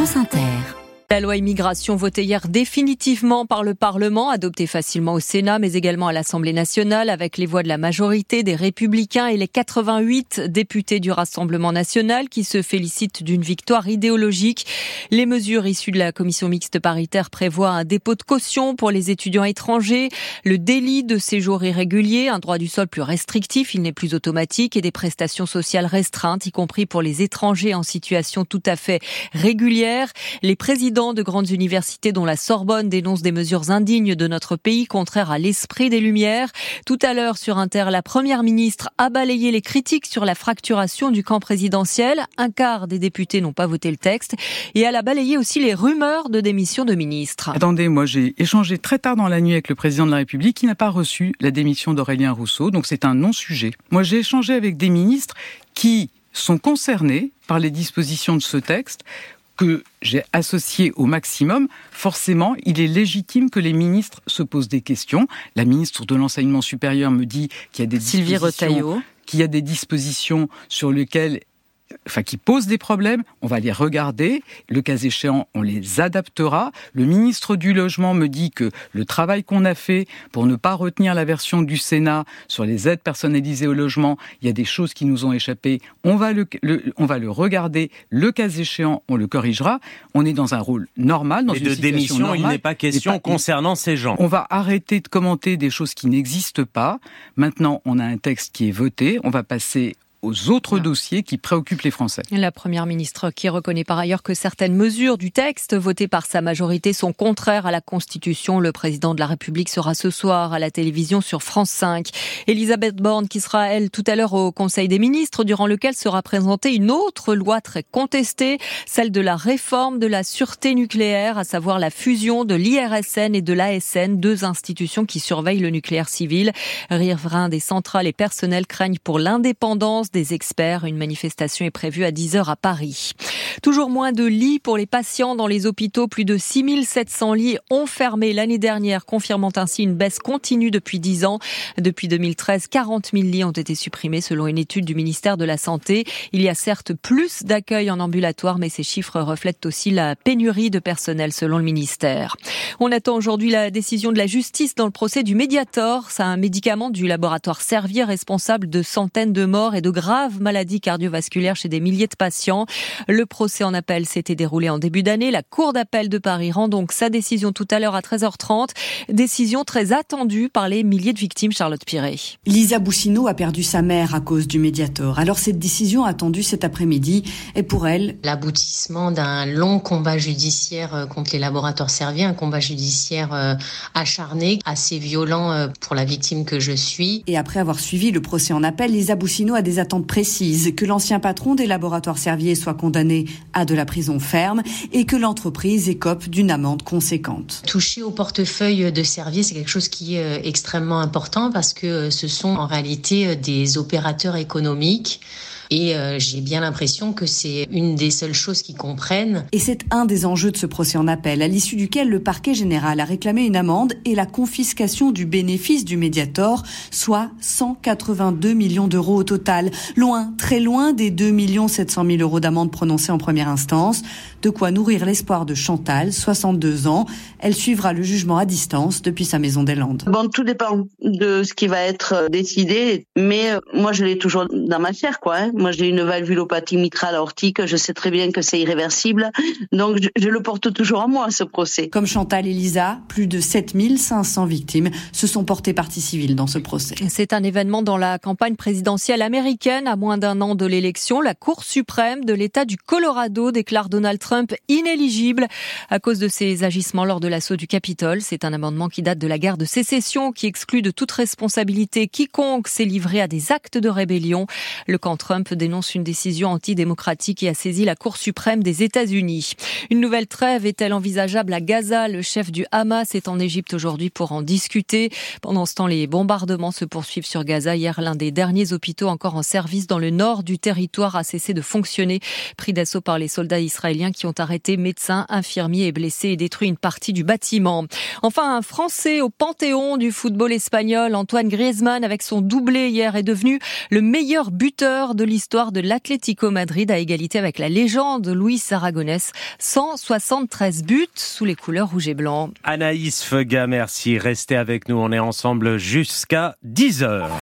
France Inter. La loi immigration votée hier définitivement par le Parlement, adoptée facilement au Sénat, mais également à l'Assemblée nationale, avec les voix de la majorité des Républicains et les 88 députés du Rassemblement national qui se félicitent d'une victoire idéologique. Les mesures issues de la commission mixte paritaire prévoient un dépôt de caution pour les étudiants étrangers, le délit de séjour irrégulier, un droit du sol plus restrictif, il n'est plus automatique, et des prestations sociales restreintes, y compris pour les étrangers en situation tout à fait régulière. Les présidents de grandes universités dont la Sorbonne dénonce des mesures indignes de notre pays, contraires à l'esprit des Lumières. Tout à l'heure sur Inter, la Première ministre a balayé les critiques sur la fracturation du camp présidentiel. Un quart des députés n'ont pas voté le texte. Et elle a balayé aussi les rumeurs de démission de ministres. Attendez, moi j'ai échangé très tard dans la nuit avec le président de la République qui n'a pas reçu la démission d'Aurélien Rousseau, donc c'est un non-sujet. Moi j'ai échangé avec des ministres qui sont concernés par les dispositions de ce texte que j'ai associé au maximum, forcément, il est légitime que les ministres se posent des questions. La ministre de l'enseignement supérieur me dit qu'il y a des Sylvie dispositions, qu'il y a des dispositions sur lesquelles enfin qui posent des problèmes, on va les regarder, le cas échéant, on les adaptera. Le ministre du Logement me dit que le travail qu'on a fait pour ne pas retenir la version du Sénat sur les aides personnalisées au logement, il y a des choses qui nous ont échappé, on va le, on va le regarder, le cas échéant, on le corrigera. On est dans un rôle normal, dans une de situation démission, normale. il n'est pas question pas- concernant ces gens. On va arrêter de commenter des choses qui n'existent pas. Maintenant, on a un texte qui est voté, on va passer aux autres dossiers qui préoccupent les Français. La première ministre qui reconnaît par ailleurs que certaines mesures du texte votées par sa majorité sont contraires à la Constitution. Le président de la République sera ce soir à la télévision sur France 5. Elisabeth Borne qui sera elle tout à l'heure au Conseil des ministres durant lequel sera présentée une autre loi très contestée, celle de la réforme de la sûreté nucléaire, à savoir la fusion de l'IRSN et de l'ASN, deux institutions qui surveillent le nucléaire civil. Riverains des centrales et personnels craignent pour l'indépendance des experts. Une manifestation est prévue à 10h à Paris. Toujours moins de lits pour les patients dans les hôpitaux. Plus de 6700 lits ont fermé l'année dernière, confirmant ainsi une baisse continue depuis 10 ans. Depuis 2013, 40 000 lits ont été supprimés selon une étude du ministère de la Santé. Il y a certes plus d'accueil en ambulatoire, mais ces chiffres reflètent aussi la pénurie de personnel selon le ministère. On attend aujourd'hui la décision de la justice dans le procès du Mediator. C'est un médicament du laboratoire Servier responsable de centaines de morts et de graves maladies cardiovasculaires chez des milliers de patients. Le procès en appel s'était déroulé en début d'année. La Cour d'appel de Paris rend donc sa décision tout à l'heure à 13h30. Décision très attendue par les milliers de victimes, Charlotte Piré. Lisa Boussineau a perdu sa mère à cause du Mediator. Alors cette décision attendue cet après-midi est pour elle L'aboutissement d'un long combat judiciaire euh, contre les laboratoires Servier, un combat judiciaire euh, acharné, assez violent euh, pour la victime que je suis. Et après avoir suivi le procès en appel, Lisa Boussineau a des attentes précises. Que l'ancien patron des laboratoires Servier soit condamné à de la prison ferme et que l'entreprise écope d'une amende conséquente. Toucher au portefeuille de Servier, c'est quelque chose qui est euh, extrêmement important parce que euh, ce sont en réalité euh, des opérateurs économiques. Et euh, j'ai bien l'impression que c'est une des seules choses qu'ils comprennent. Et c'est un des enjeux de ce procès en appel, à l'issue duquel le parquet général a réclamé une amende et la confiscation du bénéfice du Mediator, soit 182 millions d'euros au total. Loin, très loin des 2 700 000 euros d'amende prononcée en première instance. De quoi nourrir l'espoir de Chantal, 62 ans. Elle suivra le jugement à distance depuis sa maison des Landes. Bon, tout dépend de ce qui va être décidé, mais euh, moi je l'ai toujours dans ma chair, quoi. hein. Moi j'ai une valvulopathie mitrale aortique, je sais très bien que c'est irréversible, donc je, je le porte toujours en moi ce procès. Comme Chantal et Lisa, plus de 7500 victimes se sont portées partie civile dans ce procès. C'est un événement dans la campagne présidentielle américaine. À moins d'un an de l'élection, la Cour suprême de l'État du Colorado déclare Donald Trump inéligible à cause de ses agissements lors de l'assaut du Capitole. C'est un amendement qui date de la guerre de sécession qui exclut de toute responsabilité quiconque s'est livré à des actes de rébellion. Le camp Trump dénonce une décision antidémocratique et a saisi la Cour suprême des États-Unis. Une nouvelle trêve est-elle envisageable à Gaza? Le chef du Hamas est en Égypte aujourd'hui pour en discuter. Pendant ce temps, les bombardements se poursuivent sur Gaza. Hier, l'un des derniers hôpitaux encore en service dans le nord du territoire a cessé de fonctionner, pris d'assaut par les soldats israéliens qui ont arrêté médecins, infirmiers et blessés et détruit une partie du bâtiment. Enfin, un Français au panthéon du football espagnol, Antoine Griezmann, avec son doublé hier, est devenu le meilleur buteur de l'histoire l'histoire de l'Atlético Madrid à égalité avec la légende Luis Aragonès. 173 buts sous les couleurs rouge et blanc. Anaïs Fega, merci. Restez avec nous. On est ensemble jusqu'à 10 heures.